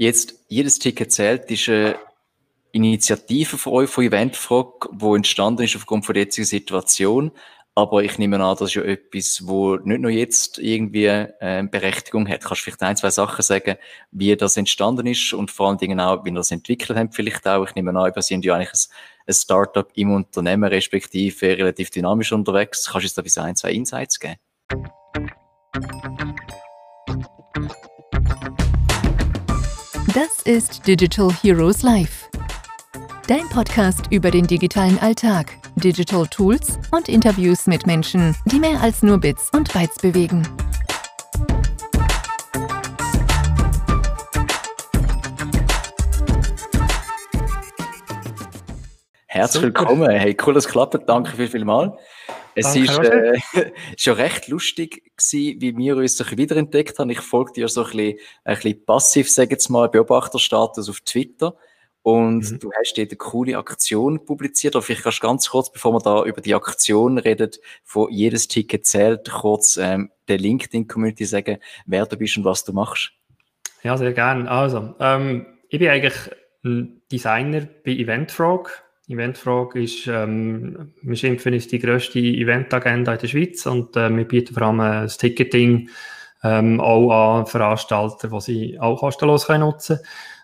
Jetzt, jedes Ticket zählt, ist eine Initiative von euch, von Eventfrog, die entstanden ist aufgrund von der jetzigen Situation. Aber ich nehme an, das ist ja etwas, wo nicht nur jetzt irgendwie äh, Berechtigung hat. Kannst du vielleicht ein, zwei Sachen sagen, wie das entstanden ist und vor allen Dingen auch, wie ihr das entwickelt habt vielleicht auch. Ich nehme an, wir sind ja eigentlich ein, ein Startup im Unternehmen, respektive relativ dynamisch unterwegs. Kannst du uns da bis ein, zwei Insights geben? Das ist Digital Heroes Live. Dein Podcast über den digitalen Alltag, Digital Tools und Interviews mit Menschen, die mehr als nur Bits und Bytes bewegen. Herzlich willkommen. Hey, cool, dass es klappt. Danke viel, viel mal. Es ist, äh, schon recht lustig gewesen, wie wir uns so wiederentdeckt haben. Ich folge dir so ein bisschen, ein bisschen passiv, sage jetzt mal, Beobachterstatus auf Twitter. Und mhm. du hast dort eine coole Aktion publiziert. Aber vielleicht kannst du ganz kurz, bevor wir da über die Aktion reden, von jedes Ticket zählt, kurz ähm, der LinkedIn-Community sagen, wer du bist und was du machst. Ja, sehr gerne. Also, ähm, ich bin eigentlich ein Designer bei Eventfrog. Eventfrage ist, ähm, wir schimpfen ist die grösste Eventagenda in der Schweiz und äh, wir bieten vor allem äh, das Ticketing ähm, auch an Veranstalter, die sie auch kostenlos können nutzen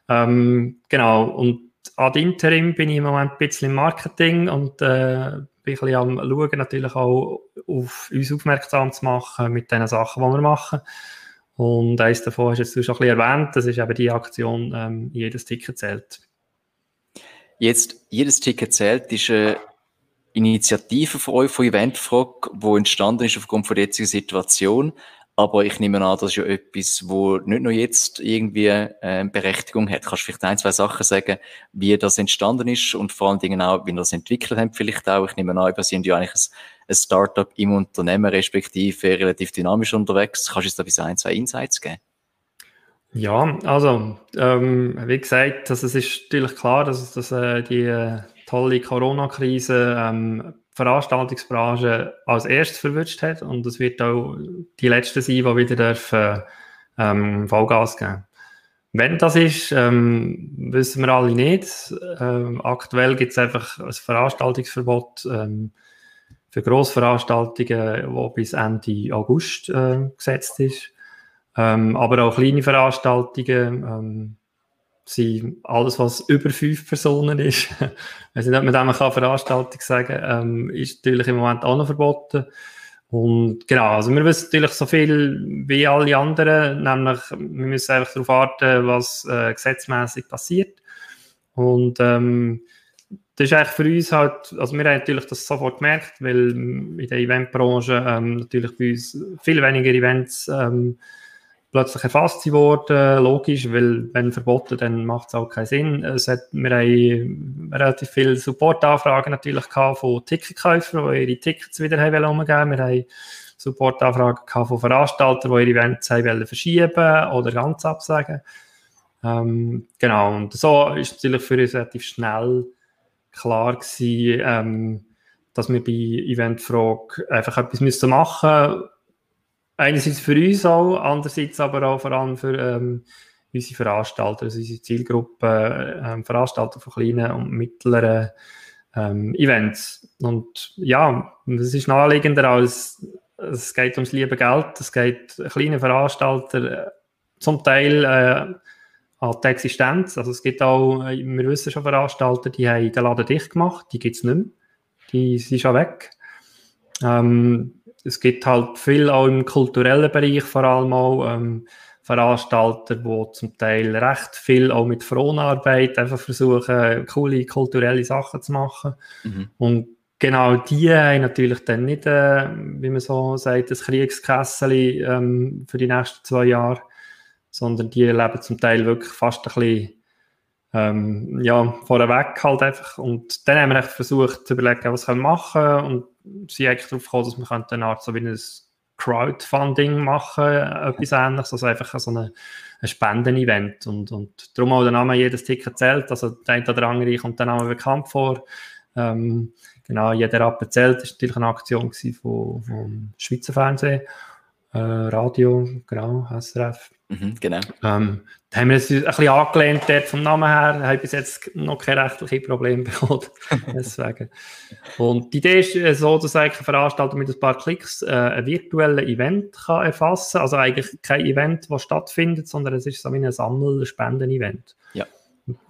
ähm, Genau, und ad interim bin ich im Moment ein bisschen im Marketing und äh, bin ein bisschen am schauen, natürlich auch auf uns aufmerksam zu machen mit den Sachen, die wir machen. Und eines davon hast du jetzt schon ein bisschen erwähnt, das ist eben die Aktion ähm, «Jedes Ticket zählt». Jetzt, jedes Ticket zählt, ist eine Initiative von euch, von Eventfrog, die entstanden ist aufgrund von der jetzigen Situation. Aber ich nehme an, das ist ja etwas, wo nicht nur jetzt irgendwie äh, Berechtigung hat. Kannst du vielleicht ein, zwei Sachen sagen, wie das entstanden ist und vor allen Dingen auch, wie ihr das entwickelt habt vielleicht auch. Ich nehme an, wir sind ja eigentlich ein, ein Startup im Unternehmen, respektive relativ dynamisch unterwegs. Kannst du uns da bis ein, zwei Insights geben? Ja, also ähm, wie gesagt, also es ist natürlich klar, dass, dass äh, die äh, tolle Corona-Krise ähm, Veranstaltungsbranche als erstes verwünscht hat und es wird auch die letzte sein, die wieder dürfen, ähm, Vollgas geben. Wenn das ist, ähm, wissen wir alle nicht. Ähm, aktuell gibt es einfach ein Veranstaltungsverbot ähm, für Grossveranstaltungen, das bis Ende August äh, gesetzt ist. Ähm, aber auch kleine Veranstaltungen ähm, sind alles, was über fünf Personen ist. ich weiß nicht, ob man dem Veranstaltung sagen ähm, ist natürlich im Moment auch noch verboten. Und genau, also wir wissen natürlich so viel wie alle anderen, nämlich wir müssen einfach darauf warten, was äh, gesetzmäßig passiert. Und ähm, das ist eigentlich für uns halt, also wir haben natürlich das sofort gemerkt, weil in der Eventbranche ähm, natürlich bei uns viel weniger Events ähm, plötzlich erfasst worden, logisch, weil wenn verboten, dann macht es auch keinen Sinn. Es hat, wir haben relativ viele Supportanfragen natürlich gehabt von Ticketkäufern, die ihre Tickets wieder haben umgeben Wir haben Supportanfragen gehabt von Veranstaltern, die ihre Events haben verschieben oder ganz absagen. Ähm, genau, und so ist natürlich für uns relativ schnell klar gewesen, ähm, dass wir bei Eventfrage einfach etwas machen müssen, einerseits für uns auch, andererseits aber auch vor allem für ähm, unsere Veranstalter, also unsere Zielgruppe, ähm, Veranstalter von kleinen und mittleren ähm, Events. Und ja, das ist naheliegender als es geht ums liebe Geld, es geht kleine Veranstalter äh, zum Teil äh, an die Existenz. Also es gibt auch, äh, wir wissen schon Veranstalter, die haben den Laden dicht gemacht, die gibt es nicht mehr. Die sind schon weg. Ähm, es gibt halt viel auch im kulturellen Bereich, vor allem auch ähm, Veranstalter, die zum Teil recht viel auch mit Fronarbeit einfach versuchen, coole kulturelle Sachen zu machen. Mhm. Und genau die haben natürlich dann nicht, äh, wie man so sagt, das Kriegskessel ähm, für die nächsten zwei Jahre, sondern die leben zum Teil wirklich fast ein bisschen ähm, ja, vorweg halt einfach. Und dann haben wir versucht zu überlegen, was wir machen können und sind eigentlich darauf gekommen, dass wir eine Art so wie ein Crowdfunding machen, etwas ähnliches, also einfach so eine, ein Spendenevent und, und darum auch der Name jedes Ticket zählt, also der eine oder andere kommt der Name bekannt vor. Ähm, genau, jeder Rappen zählt, das war natürlich eine Aktion vom, vom Schweizer Fernsehen. Äh, Radio, genau, SRF. Mhm, genau. Ähm, da haben wir es ein bisschen angelehnt dort vom Namen her, da habe ich bis jetzt noch keine rechtlichen Probleme bekommen. Deswegen. Und die Idee ist äh, so, dass eigentlich ein Veranstalter mit ein paar Klicks äh, ein virtuelles Event kann erfassen kann. Also eigentlich kein Event, das stattfindet, sondern es ist so wie ein Sammel-Spenden-Event. Ja.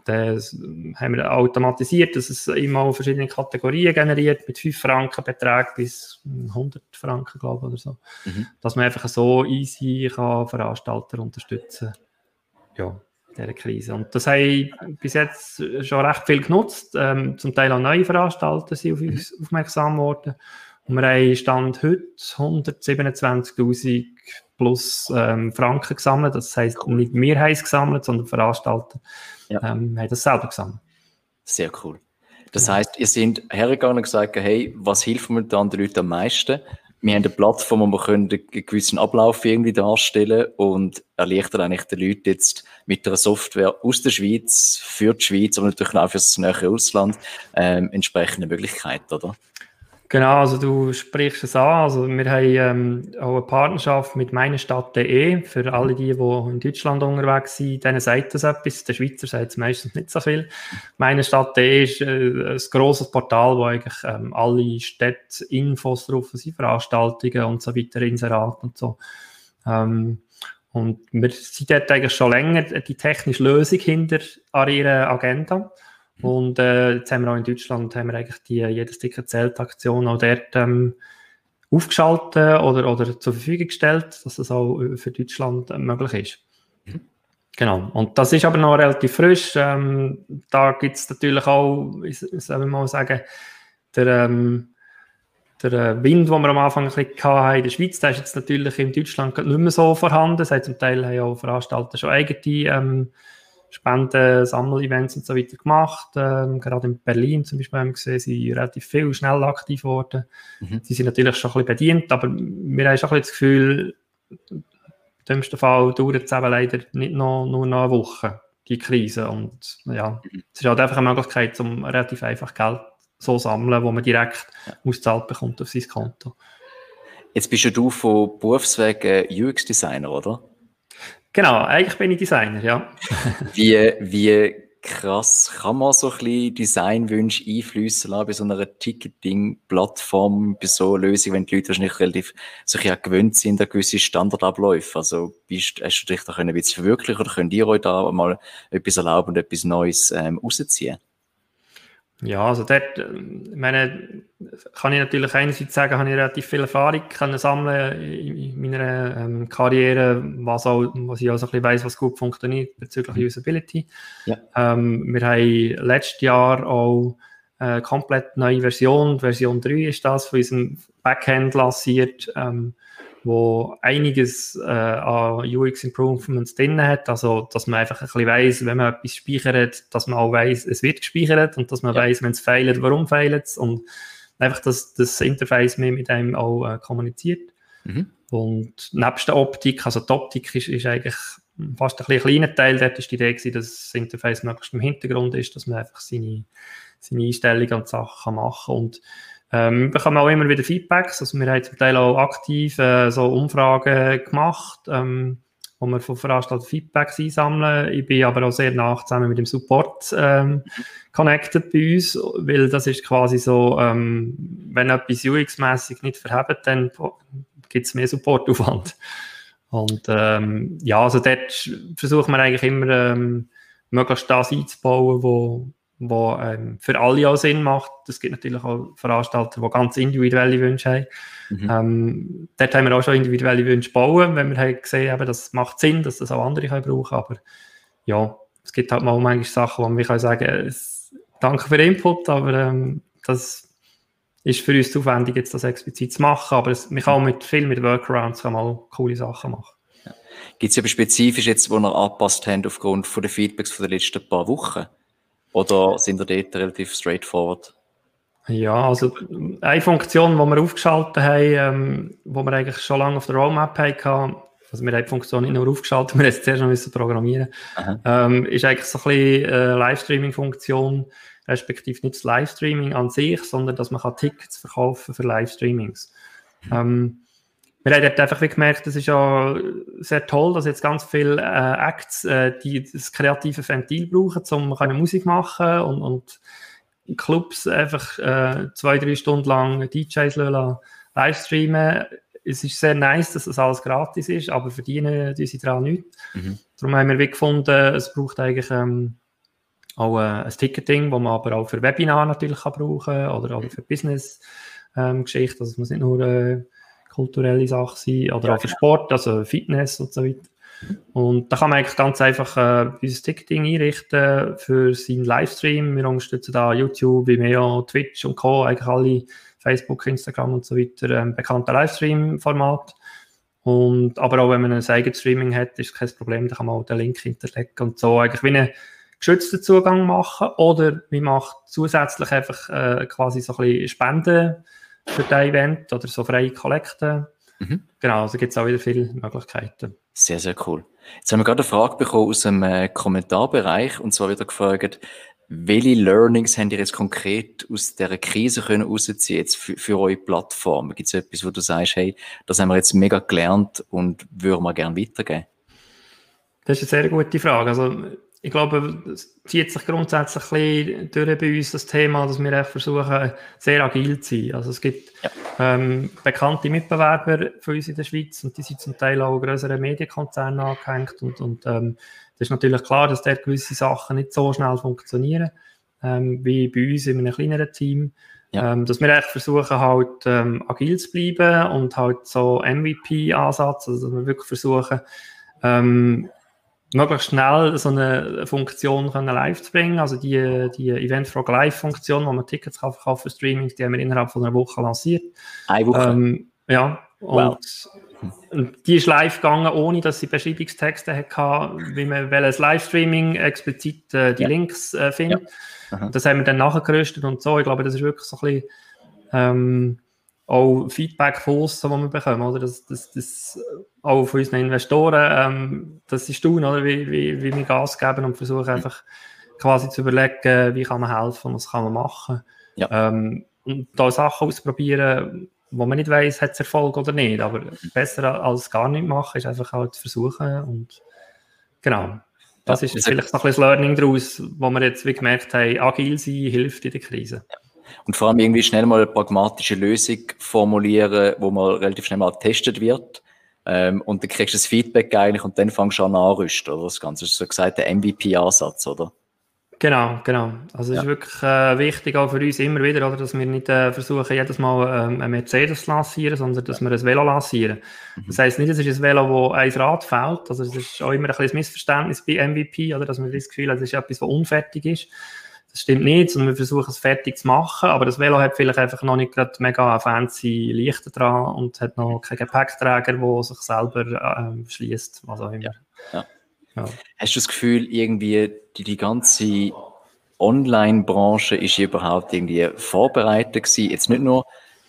Das haben wir automatisiert, dass es immer verschiedene Kategorien generiert, mit 5 Franken Betrag bis 100 Franken, glaube ich, oder so. Mhm. Dass man einfach so easy kann Veranstalter unterstützen ja, dieser Krise. Und das haben bis jetzt schon recht viel genutzt. Ähm, zum Teil auch neue Veranstalter sind auf uns mhm. aufmerksam geworden. Und wir haben Stand heute 127.000 plus ähm, Franken gesammelt. Das heisst, cool. nicht wir haben es gesammelt, sondern Veranstalter ja. ähm, haben das selber gesammelt. Sehr cool. Das ja. heißt, ihr seid hergegangen und gesagt, hey, was hilft momentan den Leuten am meisten? Wir haben eine Plattform, wo wir können einen gewissen Ablauf irgendwie darstellen und erleichtern eigentlich den Leuten jetzt mit einer Software aus der Schweiz, für die Schweiz, aber natürlich auch für das nähere Ausland, ähm, entsprechende Möglichkeiten, oder? Genau, also du sprichst es an. Also wir haben ähm, auch eine Partnerschaft mit meinestadt.de für alle die, die in Deutschland unterwegs sind. Denen sagt das etwas. Der Schweizer sagt es meistens nicht so viel. Meinestadt.de ist äh, ein grosses Portal, wo eigentlich ähm, alle Städte Infos drauf sind, Veranstaltungen und so weiter, Inserat und so. Ähm, und wir sind dort eigentlich schon länger die technische Lösung hinter ihrer Agenda. Mhm. Und äh, jetzt haben wir auch in Deutschland haben wir eigentlich die jedes Ticket zählt Aktion auch dort ähm, aufgeschaltet oder, oder zur Verfügung gestellt, dass das auch für Deutschland äh, möglich ist. Mhm. Genau. Und das ist aber noch relativ frisch. Ähm, da gibt es natürlich auch, ich soll mal sagen, der, ähm, der äh, Wind, den wir am Anfang ein bisschen hatten in der Schweiz, der ist jetzt natürlich in Deutschland nicht mehr so vorhanden. Das heißt, zum Teil haben auch Veranstalter schon eigene ähm, Spenden, Sammelevents und so weiter gemacht. Ähm, gerade in Berlin zum Beispiel haben wir gesehen, sie sind relativ viel schnell aktiv geworden. Mhm. Sie sind natürlich schon ein bisschen bedient, aber wir haben schon ein bisschen das Gefühl, im dümmsten Fall dauert es eben leider nicht noch, nur noch eine Woche, die Krise. Und ja, mhm. es ist halt einfach eine Möglichkeit, um relativ einfach Geld so sammeln, wo man direkt ja. ausgezahlt bekommt auf sein Konto. Jetzt bist ja du von Berufswegen UX-Designer, oder? Genau, eigentlich bin ich Designer, ja. wie, wie krass kann man so ein bisschen Designwünsche einflüssen lassen bei so einer Ticketing-Plattform, bei so einer Lösung, wenn die Leute wahrscheinlich relativ sich ja gewöhnt sind an gewisse Standardabläufe. Also bist, hast du dich da ein bisschen verwirklichen oder könnt ihr euch da mal etwas erlauben und etwas Neues ähm, rausziehen? Ja, also dort, äh, meine, kann ich natürlich einerseits sagen, habe ich relativ viel Erfahrung können sammeln in meiner ähm, Karriere, was, auch, was ich auch so ein bisschen weiss, was gut funktioniert bezüglich mhm. Usability. Ja. Ähm, wir haben letztes Jahr auch eine komplett neue Version, Version 3 ist das, von unserem Backend lanciert, ähm, wo einiges äh, an UX-Improvements drin hat. Also, dass man einfach ein bisschen weiss, wenn man etwas speichert, dass man auch weiss, es wird gespeichert und dass man ja. weiss, wenn es fehlt, warum fehlt es und einfach, dass das Interface mehr mit einem auch äh, kommuniziert. Mhm. Und nebst der Optik, also die Optik ist, ist eigentlich fast ein, ein kleiner Teil, dort ist die Idee gewesen, dass das Interface möglichst im Hintergrund ist, dass man einfach seine, seine Einstellungen und Sachen machen kann. Und ähm, wir bekommen auch immer wieder Feedbacks. Also wir haben zum Teil auch aktiv äh, so Umfragen gemacht, ähm, wo wir von Veranstaltern Feedbacks einsammeln. Ich bin aber auch sehr nach zusammen mit dem Support ähm, connected bei uns, weil das ist quasi so, ähm, wenn etwas UX-mäßig nicht verhebt, dann gibt es mehr Supportaufwand. Und ähm, ja, also dort versuchen wir eigentlich immer ähm, möglichst das einzubauen, wo wo ähm, für alle auch Sinn macht. Es gibt natürlich auch Veranstalter, die ganz individuelle Wünsche haben. Mhm. Ähm, dort haben wir auch schon individuelle Wünsche bauen, wenn wir haben gesehen haben, das macht Sinn, dass das auch andere können brauchen Aber ja, es gibt halt mal manchmal Sachen, wo man kann sagen es, danke für den Input, aber ähm, das ist für uns zu aufwendig, jetzt das explizit zu machen. Aber es, man kann auch mit, viel mit Workarounds kann mal coole Sachen machen. Gibt es aber spezifisch jetzt, wo wir angepasst haben aufgrund von den Feedbacks von den letzten paar Wochen? Oder sind ihr dort relativ straightforward? Ja, also eine Funktion, die wir aufgeschaltet haben, ähm, wo wir eigentlich schon lange auf der Roadmap hatten, also wir haben die Funktion nicht nur aufgeschaltet, wir mussten es zuerst noch müssen programmieren, ähm, ist eigentlich so ein bisschen äh, Livestreaming-Funktion, respektive nicht das Livestreaming an sich, sondern dass man kann Tickets verkaufen für Livestreamings. Mhm. Ähm, wir haben einfach wie gemerkt, das ist ja sehr toll, dass jetzt ganz viele äh, Acts äh, die das kreative Ventil brauchen, um Musik machen und, und Clubs einfach äh, zwei, drei Stunden lang DJs livestreamen. Es ist sehr nice, dass das alles gratis ist, aber verdienen die sie daran nichts. Mhm. Darum haben wir wie gefunden, es braucht eigentlich ähm, auch äh, ein Ticketing, das man aber auch für Webinar natürlich kann brauchen oder, oder für Business-Geschichten. Ähm, also es muss nicht nur äh, kulturelle Sache sein oder ja, auch für genau. Sport, also Fitness und so weiter. Und da kann man eigentlich ganz einfach äh, unser Ticketing einrichten für seinen Livestream. Wir unterstützen da YouTube, Vimeo, Twitch und Co. Eigentlich alle Facebook, Instagram und so weiter ähm, bekannte Livestream-Format. Und, aber auch wenn man ein eigenes Streaming hat, ist kein Problem, da kann man auch den Link hinterlegen und so eigentlich wie einen geschützten Zugang machen. Oder man macht zusätzlich einfach äh, quasi so ein bisschen Spenden für das Event oder so freie Kollekte. Mhm. Genau, also gibt es auch wieder viele Möglichkeiten. Sehr, sehr cool. Jetzt haben wir gerade eine Frage bekommen aus dem äh, Kommentarbereich und zwar wieder gefragt, welche Learnings habt ihr jetzt konkret aus dieser Krise können rausziehen jetzt für, für eure Plattform? Gibt es etwas, wo du sagst, hey, das haben wir jetzt mega gelernt und würden wir gerne weitergeben? Das ist eine sehr gute Frage. Also ich glaube, es zieht sich grundsätzlich ein bisschen durch bei uns das Thema, dass wir versuchen, sehr agil zu sein. Also es gibt ja. ähm, bekannte Mitbewerber von uns in der Schweiz und die sind zum Teil auch größeren Medienkonzernen angehängt und, und ähm, das ist natürlich klar, dass dort gewisse Sachen nicht so schnell funktionieren ähm, wie bei uns in einem kleineren Team. Ja. Ähm, dass wir echt versuchen, halt ähm, agil zu bleiben und halt so MVP-Ansatz, also dass wir wirklich versuchen, ähm, möglichst schnell so eine Funktion können live zu bringen. Also die, die Eventfrog Live-Funktion, wo man Tickets kann verkaufen für Streamings, die haben wir innerhalb von einer Woche lanciert. Eine Woche? Ähm, ja. Und, wow. die ist live gegangen, ohne dass sie Beschreibungstexte hatte, wie man welches Livestreaming explizit äh, die ja. Links äh, findet. Ja. Das haben wir dann nachgerüstet und so. Ich glaube, das ist wirklich so ein bisschen ähm, auch Feedback von uns, das wir bekommen, oder? Das, das, das, auch von unseren Investoren, ähm, das ist tun, oder? Wie, wie, wie wir Gas geben und versuchen einfach quasi zu überlegen, wie kann man helfen, was kann man machen. Ja. Ähm, und da Sachen ausprobieren, wo man nicht weiß, hat es Erfolg oder nicht. Aber besser als gar nicht machen, ist einfach halt versuchen und genau. Das ja, ist vielleicht noch ein bisschen das Learning daraus, wo wir jetzt wie gemerkt haben, agil sein hilft in der Krise. Ja. Und vor allem irgendwie schnell mal eine pragmatische Lösung formulieren, wo mal relativ schnell mal getestet wird. Ähm, und dann kriegst du das Feedback eigentlich und dann fängst du an anrüsten, oder? Das Ganze ist so gesagt der MVP-Ansatz, oder? Genau, genau. Also es ja. ist wirklich äh, wichtig auch für uns immer wieder, oder, dass wir nicht äh, versuchen, jedes Mal ähm, ein Mercedes zu lancieren, sondern dass wir ein Velo lancieren. Mhm. Das heisst nicht, es ist ein Velo, wo ein Rad fehlt. Also es ist auch immer ein bisschen Missverständnis bei MVP, oder, dass man das Gefühl hat, es ist etwas, was unfertig ist. Das stimmt nicht, sondern wir versuchen es fertig zu machen, aber das Velo hat vielleicht einfach noch nicht gerade mega fancy Lichter dran und hat noch keinen Gepäckträger, der sich selber ähm, schließt, was auch immer. Ja. Ja. Ja. Hast du das Gefühl, irgendwie die, die ganze Online-Branche ist überhaupt irgendwie vorbereitet gewesen? Jetzt nicht nur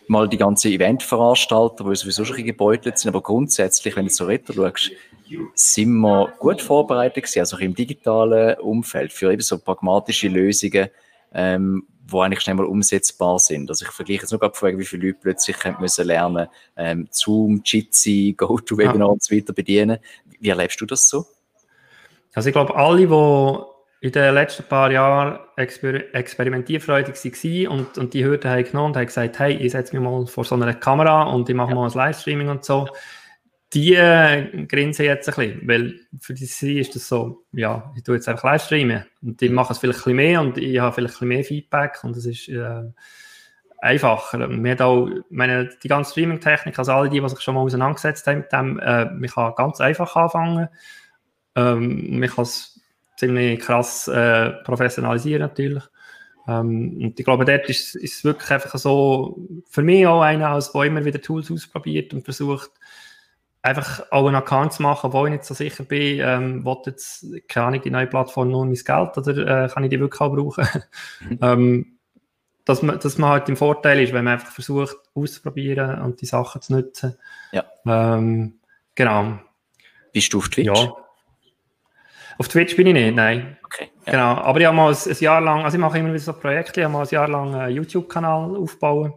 mal die ganzen Eventveranstalter, die sowieso schon gebeutelt sind, aber grundsätzlich, wenn du so retro schaust, sind wir gut vorbereitet gewesen, also auch im digitalen Umfeld, für eben so pragmatische Lösungen, ähm, die eigentlich schnell mal umsetzbar sind. Also ich vergleiche jetzt nur gerade wie viele Leute plötzlich müssen lernen, ähm, Zoom, Jitsi, GoToWebinar ja. und so weiter bedienen. Wie erlebst du das so? Also ich glaube, alle, die in den letzten paar Jahren exper experimentierfreudig waren und, und die Hürden haben genommen und haben gesagt, hey, ich setze mich mal vor so einer Kamera und ich mache ja. mal ein Livestreaming und so, die äh, grinsen jetzt ein bisschen, weil für die sie ist das so, ja, ich tue jetzt einfach Livestreamen und die machen es vielleicht ein bisschen mehr und ich habe vielleicht ein bisschen mehr Feedback und es ist äh, einfacher. Wir haben auch, meine, die ganze Streaming-Technik, also alle die, die sich schon mal auseinandergesetzt haben mit dem, äh, man kann ganz einfach anfangen. Ähm, man kann es ziemlich krass äh, professionalisieren natürlich. Ähm, und ich glaube, dort ist es wirklich einfach so, für mich auch einer, als der immer wieder Tools ausprobiert und versucht, einfach auch einen Account zu machen, wo ich nicht so sicher bin, ähm, will jetzt, keine Ahnung, die neue Plattform nur mein Geld oder äh, kann ich die wirklich auch brauchen? Mhm. ähm, dass, man, dass man halt im Vorteil ist, wenn man einfach versucht, auszuprobieren und die Sachen zu nutzen. Ja. Ähm, genau. Bist du auf Twitch? Ja. Auf Twitch bin ich nicht, nein. Okay. Ja. Genau. Aber ich habe mal ein, ein, Jahr lang, also ich mache immer wieder so Projekte, ich habe mal ein Jahr lang einen YouTube-Kanal aufgebaut.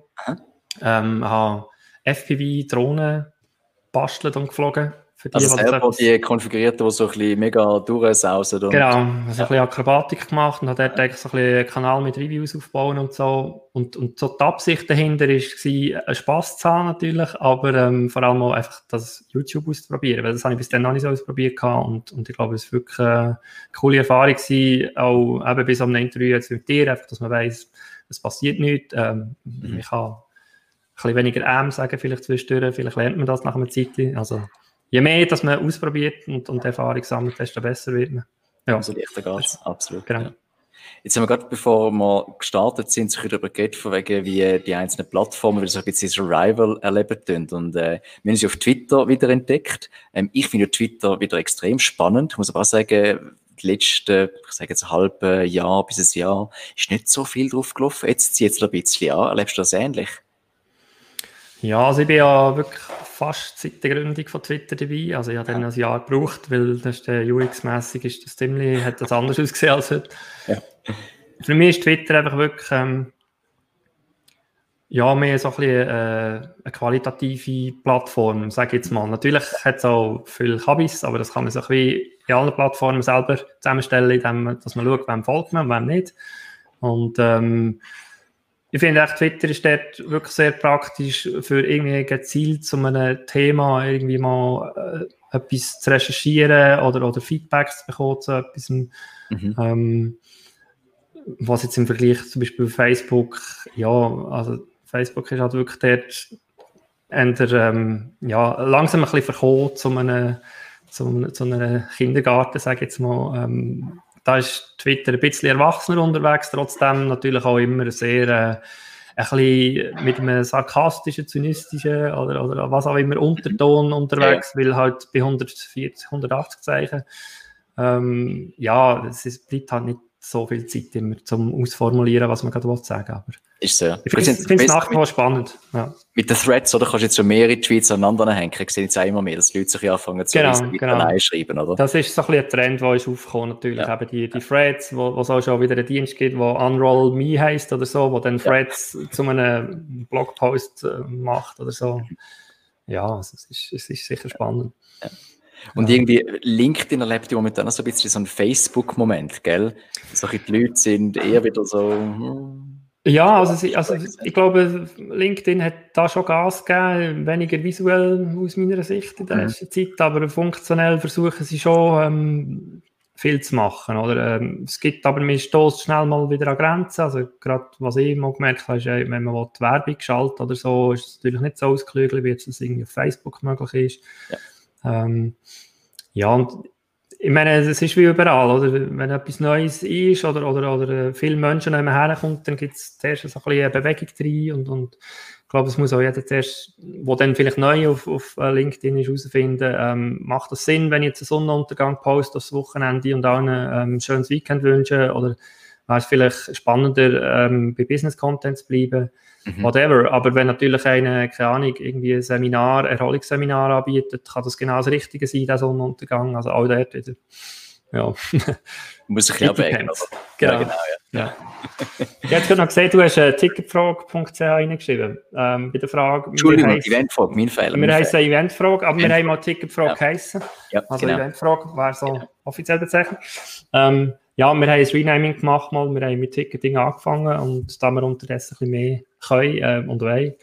Ähm, habe FPV, Drohnen bastelt und geflogen. Für die, also selber die konfiguriert, die so ein bisschen mega durchsausen. Genau, also ein bisschen Akrobatik gemacht und hat dort eigentlich so ein bisschen einen Kanal mit Reviews aufbauen und so. Und, und so die Absicht dahinter war, einen Spass zu haben natürlich, aber ähm, vor allem auch einfach das YouTube auszuprobieren, weil das habe ich bis dann noch nicht so ausprobiert und, und ich glaube, es war wirklich eine coole Erfahrung gewesen, auch eben bis am Interview jetzt mit dir, einfach, dass man weiss, es passiert nichts. Ähm, mhm. Ich kann bisschen weniger M sagen, vielleicht zwischendurch, vielleicht lernt man das nach einer Zeit. Also, je mehr dass man ausprobiert und, und Erfahrung sammelt, desto besser wird man. Ja. Also leichter geht es, absolut. Genau. Ja. Jetzt haben wir gerade, bevor wir gestartet sind, sich darüber geredet, von wegen, wie die einzelnen Plattformen wie so ein bisschen Survival erleben tun. Und äh, wir haben sie auf Twitter wieder entdeckt. Ähm, ich finde Twitter wieder extrem spannend. Ich muss aber auch sagen, die letzten, ich sage jetzt ein halbes Jahr bis ein Jahr, ist nicht so viel drauf gelaufen. Jetzt zieht es ein bisschen an. Erlebst du das ähnlich? Ja, also ich bin ja wirklich fast seit der Gründung von Twitter dabei. Also ich habe dann ein Jahr gebraucht, weil das ist UX-mässig ist das ziemlich, hat das anders ausgesehen als heute. Ja. Für mich ist Twitter einfach wirklich ähm, ja, mehr so ein bisschen äh, eine qualitative Plattform, sage ich jetzt mal. Natürlich hat es auch viel Habis, aber das kann man sich wie in allen Plattformen selber zusammenstellen, indem dass man schaut, wem folgt man und wem nicht. Und ähm, ich finde echt, Twitter ist dort wirklich sehr praktisch für irgendwie gezielt zu einem Thema irgendwie mal äh, etwas zu recherchieren oder, oder Feedbacks zu bekommen zu etwas. Mhm. Ähm, was jetzt im Vergleich zum Beispiel Facebook, ja, also Facebook ist halt wirklich dort eher, ähm, ja, langsam ein bisschen verkommen zu einem, zu, zu einem Kindergarten, sage ich jetzt mal. Ähm, da ist Twitter ein bisschen erwachsener unterwegs, trotzdem natürlich auch immer sehr äh, ein bisschen mit einem sarkastischen, zynistischen oder, oder was auch immer Unterton unterwegs, weil halt bei 140, 180 Zeichen ähm, ja, es ist, bleibt halt nicht so viel Zeit immer zum Ausformulieren, was man gerade sagen aber Ist so. Ich finde es nach wie vor spannend. Ja. Mit den Threads, oder? Kannst du jetzt schon mehrere Tweets aneinander hängen. Ich sehe jetzt auch immer mehr, dass Leute sich anfangen zu genau, genau. einschreiben, oder? Das ist so ein, bisschen ein Trend, der ist aufgekommen, natürlich. Ja. Eben die, die Threads, wo, wo es auch schon wieder einen Dienst gibt, der Unroll Me heisst oder so, wo dann Threads ja. zu einem Blogpost äh, macht oder so. Ja, also es, ist, es ist sicher spannend. Ja. Und ja. irgendwie LinkedIn erlebt ja momentan so ein bisschen so einen Facebook-Moment, gell? So die Leute sind eher wieder so. Hm, ja, also, also ich glaube, LinkedIn hat da schon Gas gegeben, weniger visuell aus meiner Sicht in der mhm. letzten Zeit, aber funktionell versuchen sie schon ähm, viel zu machen. Oder? Ähm, es gibt aber, man stößt schnell mal wieder an Grenzen. Also gerade was ich mal gemerkt habe, ist, wenn man die Werbung schaltet oder so, ist es natürlich nicht so ausgeklügelt, wie jetzt das irgendwie auf Facebook möglich ist. Ja. Ähm, ja, und ich meine, es ist wie überall, oder? Wenn etwas Neues ist oder, oder, oder viele Menschen nicht mehr herkommt, dann gibt es zuerst so ein bisschen eine Bewegung drin und, und ich glaube, es muss auch jeder zuerst, der dann vielleicht neu auf, auf LinkedIn ist, herausfinden, ähm, macht das Sinn, wenn ich jetzt einen Sonnenuntergang poste das Wochenende und allen ähm, ein schönes Weekend wünsche oder wäre es vielleicht spannender, ähm, bei Business-Content zu bleiben mhm. whatever. Aber wenn natürlich eine, keine Ahnung, irgendwie ein Seminar, Erholungsseminar anbietet, kann das genau das Richtige sein, der Sonnenuntergang. Also auch dort wieder. Ja. Muss ich ja abwägen. Genau. Ja, genau ja. ja. ich habe noch gesehen, du hast äh, ticketfrage.ch reingeschrieben. Ähm, bei der Frage. Entschuldigung, heiss, Eventfrage, mein Fehler. Wir heißen Eventfrage, aber wir haben mal Ticketfrage ja. geheißen. Ja, also genau. Eventfrage wäre so genau. offiziell bezeichnet. Ähm, ja, wir haben ein Renaming gemacht mal, wir haben mit Ticketing angefangen und da wir unterdessen ein bisschen mehr können äh, und wollen,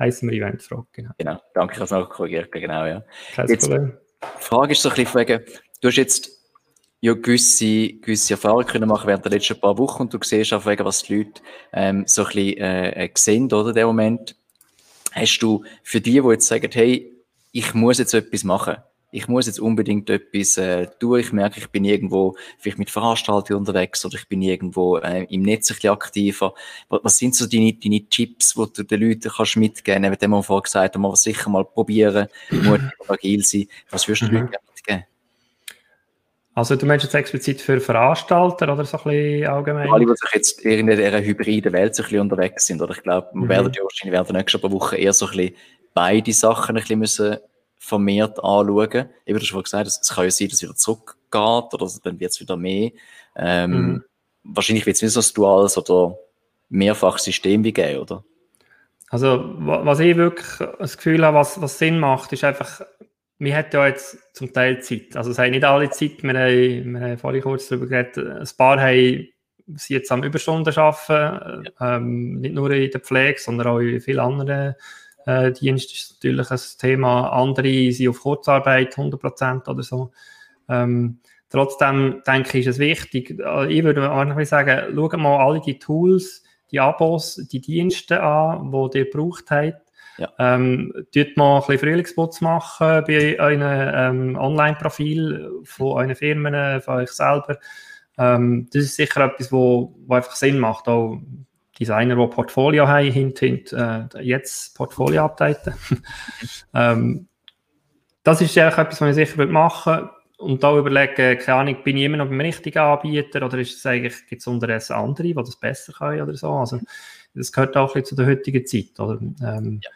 heißen wir Eventfrage. Genau. genau, danke, habe es noch korrigiert, genau, ja. Kein jetzt, Problem. Die Frage ist so ein bisschen wegen, du hast jetzt ja gewisse, gewisse Erfahrungen können machen während der letzten paar Wochen und du siehst auch wegen, was die Leute ähm, so ein bisschen äh, äh sehen, oder, in dem Moment. Hast du für die, die jetzt sagen, hey, ich muss jetzt etwas machen, ich muss jetzt unbedingt etwas äh, tun. Ich merke, ich bin irgendwo vielleicht mit Veranstaltungen unterwegs oder ich bin irgendwo äh, im Netz ein bisschen aktiver. Was, was, sind so deine, deine Tipps, die du den Leuten kannst mitgeben kannst? Wenn wir vorher gesagt haben, wir sicher mal probieren, mutig und agil sein. Was würdest du mhm. Leuten mitgeben? Also du meinst jetzt explizit für Veranstalter oder so ein bisschen allgemein? Alle, die sich jetzt in dieser hybriden Welt so ein bisschen unterwegs sind. Oder ich glaube, wir mhm. werden ja wahrscheinlich während der nächsten paar Wochen eher so ein bisschen beide Sachen ein bisschen müssen vermehrt anschauen. Eben, du hast schon gesagt, es kann ja sein, dass es wieder zurückgeht oder dann wird es wieder mehr. Ähm, mhm. Wahrscheinlich wird es nicht so ein duales oder mehrfach System wie geben, oder? Also, was ich wirklich das Gefühl habe, was, was Sinn macht, ist einfach, wir haben ja jetzt zum Teil Zeit. Also, es haben nicht alle Zeit. Wir haben, wir haben vorhin kurz darüber geredet, ein paar haben sie jetzt am Überstunden arbeiten, ja. ähm, nicht nur in der Pflege, sondern auch in vielen anderen äh, Diensten ist natürlich ein Thema. Andere sind auf Kurzarbeit, 100% oder so. Ähm, trotzdem denke ich, ist es wichtig. Ich würde einfach sagen, schaut mal alle die Tools, die Abos, die Dienste an, die ihr gebraucht habt. Ja. Ähm, tut mal ein bisschen Frühlingsputz machen bei einem ähm, Online-Profil von euren Firmen, von euch selber. Ähm, das ist sicher etwas, wo, wo einfach Sinn macht. Auch Designer, die Portfolio haben, hint, hint, äh, jetzt Portfolio updaten. ähm, das ist einfach etwas, was ich sicher machen würde. Und da überlegen, keine Ahnung, bin ich immer noch beim richtigen Anbieter oder ist es eigentlich, gibt es unterdessen andere, die das besser können oder so? Also, das gehört auch ein bisschen zu der heutigen Zeit, oder? Ähm, ja.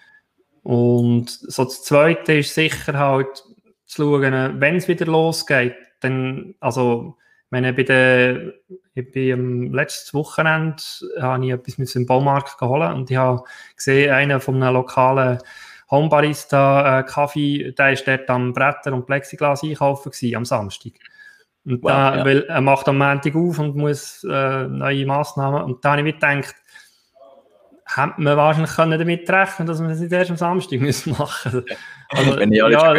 Und so das Zweite ist sicher halt zu schauen, wenn es wieder losgeht, dann, also, meine, bei der, ich bin am letzten Wochenende habe ich etwas im Baumarkt geholt und ich habe gesehen, einer von einem lokalen Homebarista äh, Kaffee, der ist dort am Bretter und Plexiglas einkaufen gewesen, am Samstag. Und wow, da, ja. weil er macht am Montag auf und muss äh, neue Massnahmen. Und da habe ich mir gedacht, hätte man wahrscheinlich können damit rechnen dass wir das nicht erst am Samstag müssen machen müssen. Also, Wenn ich ja,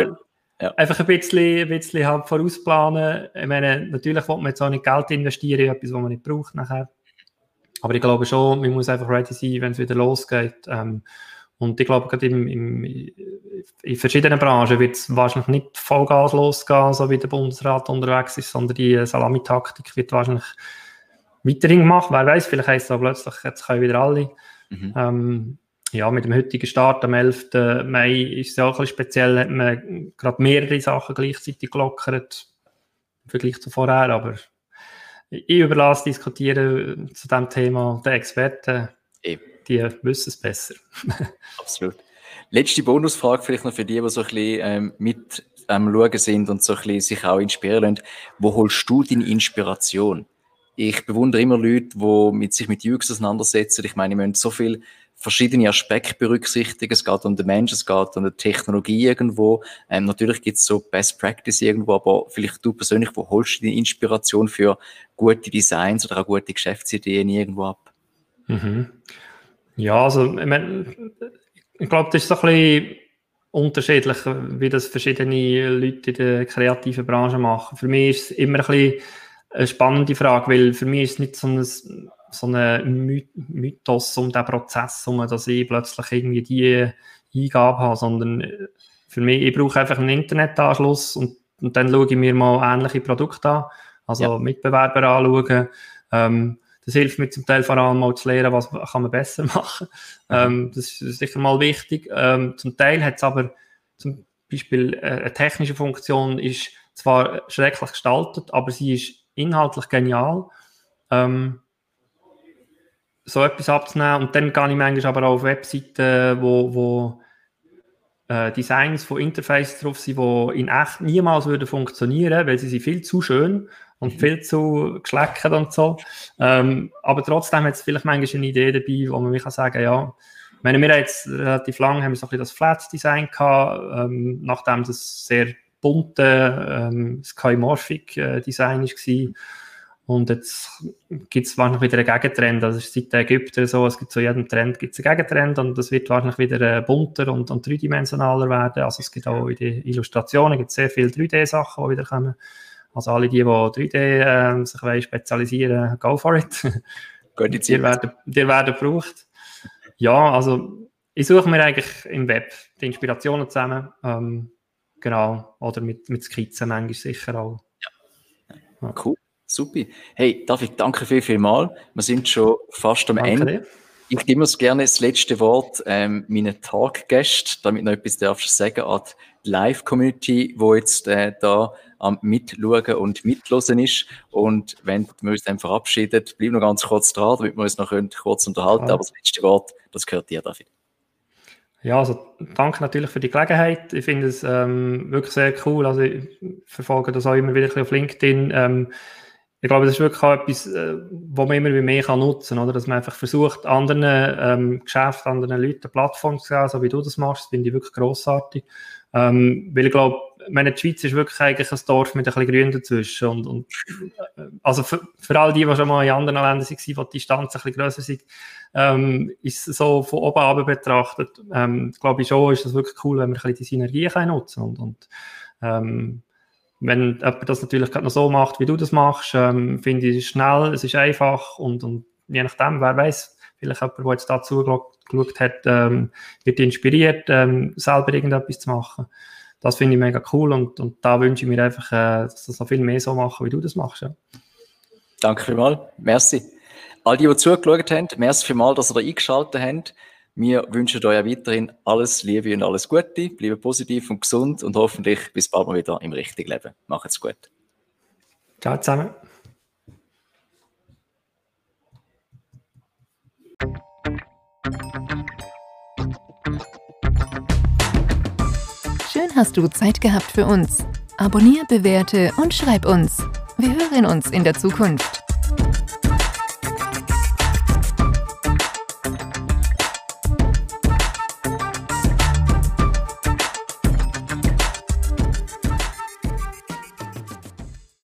ja. Einfach ein bisschen, ein bisschen halt vorausplanen. Ich meine, natürlich will man jetzt auch nicht Geld investieren in etwas, was man nicht braucht nachher. Aber ich glaube schon, man muss einfach ready sein, wenn es wieder losgeht. Ähm, und ich glaube, gerade im, im, in verschiedenen Branchen wird es wahrscheinlich nicht Vollgas losgehen, so wie der Bundesrat unterwegs ist, sondern die Salamitaktik wird wahrscheinlich weiterhin gemacht. Wer weiß, vielleicht heißt es auch plötzlich, jetzt können wieder alle. Mhm. Ähm, ja, mit dem heutigen Start am 11. Mai ist es ja auch ein bisschen speziell, hat man gerade mehrere Sachen gleichzeitig gelockert im Vergleich zu vorher, aber ich überlasse diskutieren zu diesem Thema den Experten. Eben. Die wissen es besser. Absolut. Letzte Bonusfrage vielleicht noch für die, die so ein bisschen ähm, mit am Schauen sind und so ein bisschen sich auch inspirieren lassen. Wo holst du deine Inspiration? Ich bewundere immer Leute, die mit sich mit UX auseinandersetzen. Ich meine, wir müssen so viel verschiedene Aspekte berücksichtigen. Es geht um den Menschen, es geht um die Technologie irgendwo. Ähm, natürlich gibt es so Best Practice irgendwo, aber vielleicht du persönlich, wo holst du die Inspiration für gute Designs oder auch gute Geschäftsideen irgendwo ab? Mhm. Ja, also ich, mein, ich glaube, das ist so ein bisschen unterschiedlich, wie das verschiedene Leute in der kreativen Branche machen. Für mich ist es immer ein bisschen eine spannende Frage, weil für mich ist es nicht so ein so ein Mythos um den Prozess, um dass ich plötzlich irgendwie die Eingabe habe, sondern äh, für mich, ich brauche einfach einen Internetanschluss und, und dann schaue ich mir mal ähnliche Produkte an, also ja. Mitbewerber anschauen. Ähm, das hilft mir zum Teil vor allem mal zu lernen, was kann man besser machen. Mhm. Ähm, das ist sicher mal wichtig. Ähm, zum Teil hat es aber zum Beispiel äh, eine technische Funktion ist zwar schrecklich gestaltet, aber sie ist inhaltlich genial. Ähm, so etwas abzunehmen. Und dann gehe ich manchmal aber auch auf Webseiten, wo, wo äh, Designs von Interfaces drauf sind, die in echt niemals würden funktionieren, weil sie sind viel zu schön und mhm. viel zu geschleckt und so. Ähm, aber trotzdem hat es vielleicht manchmal eine Idee dabei, wo man mir kann sagen, ja, ich meine, wir haben jetzt relativ lange haben wir so ein bisschen das Flats-Design gehabt, ähm, nachdem das sehr bunte ähm, Skymorphic-Design äh, war. Und jetzt gibt es wahrscheinlich wieder einen Gegentrend. Also seit den Ägyptern so, es gibt zu jedem Trend gibt's einen Gegentrend und das wird wahrscheinlich wieder äh, bunter und, und dreidimensionaler werden. Also es gibt auch in den Illustrationen gibt sehr viele 3D-Sachen, die wieder kommen. Also alle die, die 3D äh, sich wollen spezialisieren, go for it. Gut, die werden, die werden gebraucht. Ja, also ich suche mir eigentlich im Web die Inspirationen zusammen. Ähm, genau. Oder mit, mit Skizzen manchmal sicher auch. Ja. Cool. Super. Hey, David, danke viel, viel mal. Wir sind schon fast am danke Ende. Ich gebe mir gerne das letzte Wort ähm, meinen Talkgästen, damit noch etwas darfst sagen an die Live-Community, wo jetzt äh, da am Mitschauen und Mitlosen ist. Und wenn wir uns dann verabschieden, bleib noch ganz kurz dran, damit wir uns noch kurz unterhalten. Ja. Aber das letzte Wort, das gehört dir, David. Ja, also danke natürlich für die Gelegenheit. Ich finde es ähm, wirklich sehr cool. Also ich verfolge das auch immer wieder auf LinkedIn. Ähm, ich glaube, das ist wirklich auch etwas, äh, wo man immer mehr kann nutzen kann? Dass man einfach versucht, anderen ähm, Geschäften, anderen Leuten eine Plattform zu geben, so wie du das machst, finde ich wirklich grossartig. Ähm, weil ich glaube, meine, die Schweiz ist wirklich eigentlich ein Dorf mit ein bisschen Grün dazwischen. Und, und äh, also für, für all die, die schon mal in anderen Ländern waren, wo die Distanz ein bisschen grösser sind, ähm, ist so von oben ab betrachtet, ähm, glaube ich schon, ist das wirklich cool, wenn wir ein bisschen die Synergien können nutzen und, und ähm, wenn jemand das natürlich gerade noch so macht, wie du das machst, ähm, finde ich es schnell, es ist einfach und, und je nachdem, wer weiß, vielleicht jemand, der jetzt da zugeschaut hat, ähm, wird inspiriert, ähm, selber irgendetwas zu machen. Das finde ich mega cool und, und da wünsche ich mir einfach, äh, dass das noch viel mehr so machen, wie du das machst. Ja. Danke vielmals, merci. All die, die zugeschaut haben, merci vielmals, dass ihr da eingeschaltet habt. Wir wünschen euch weiterhin alles Liebe und alles Gute. Bleibt positiv und gesund und hoffentlich bis bald mal wieder im richtigen Leben. Macht's gut. Ciao zusammen. Schön hast du Zeit gehabt für uns. Abonnier, bewerte und schreib uns. Wir hören uns in der Zukunft.